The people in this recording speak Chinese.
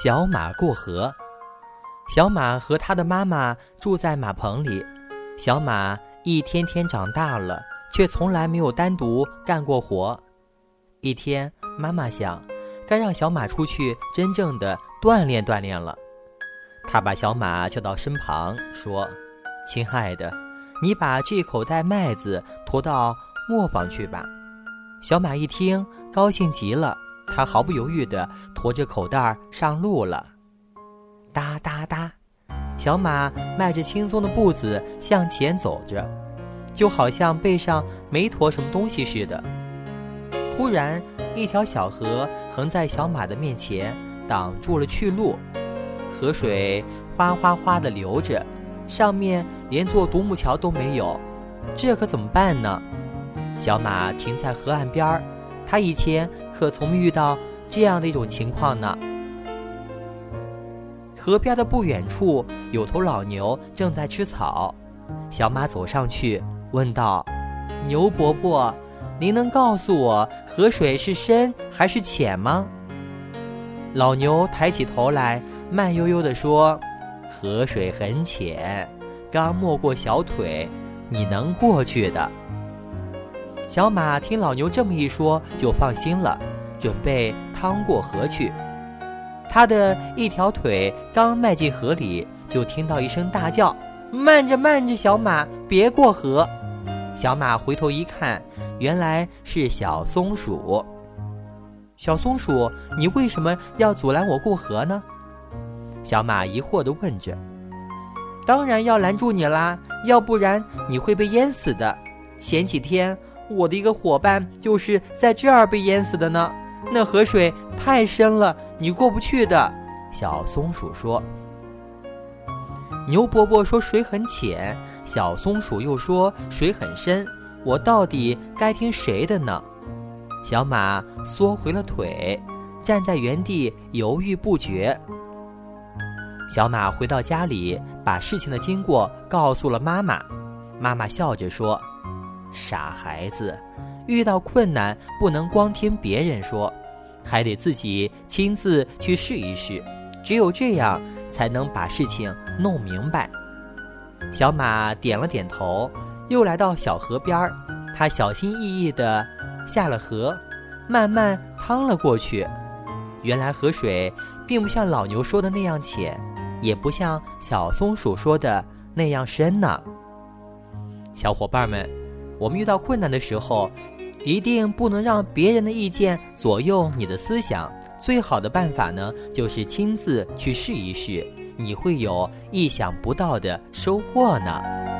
小马过河。小马和他的妈妈住在马棚里。小马一天天长大了，却从来没有单独干过活。一天，妈妈想，该让小马出去真正的锻炼锻炼了。她把小马叫到身旁，说：“亲爱的，你把这口袋麦子驮到磨坊去吧。”小马一听，高兴极了。他毫不犹豫地驮着口袋上路了。哒哒哒，小马迈着轻松的步子向前走着，就好像背上没驮什么东西似的。突然，一条小河横在小马的面前，挡住了去路。河水哗哗哗地流着，上面连座独木桥都没有，这可怎么办呢？小马停在河岸边儿，他以前。可从没遇到这样的一种情况呢。河边的不远处有头老牛正在吃草，小马走上去问道：“牛伯伯，您能告诉我河水是深还是浅吗？”老牛抬起头来，慢悠悠地说：“河水很浅，刚没过小腿，你能过去的。”小马听老牛这么一说，就放心了，准备趟过河去。他的一条腿刚迈进河里，就听到一声大叫：“慢着，慢着，小马，别过河！”小马回头一看，原来是小松鼠。小松鼠，你为什么要阻拦我过河呢？小马疑惑地问着。当然要拦住你啦，要不然你会被淹死的。前几天。我的一个伙伴就是在这儿被淹死的呢，那河水太深了，你过不去的。小松鼠说。牛伯伯说水很浅，小松鼠又说水很深，我到底该听谁的呢？小马缩回了腿，站在原地犹豫不决。小马回到家里，把事情的经过告诉了妈妈，妈妈笑着说。傻孩子，遇到困难不能光听别人说，还得自己亲自去试一试，只有这样才能把事情弄明白。小马点了点头，又来到小河边儿，他小心翼翼地下了河，慢慢趟了过去。原来河水并不像老牛说的那样浅，也不像小松鼠说的那样深呢。小伙伴们。我们遇到困难的时候，一定不能让别人的意见左右你的思想。最好的办法呢，就是亲自去试一试，你会有意想不到的收获呢。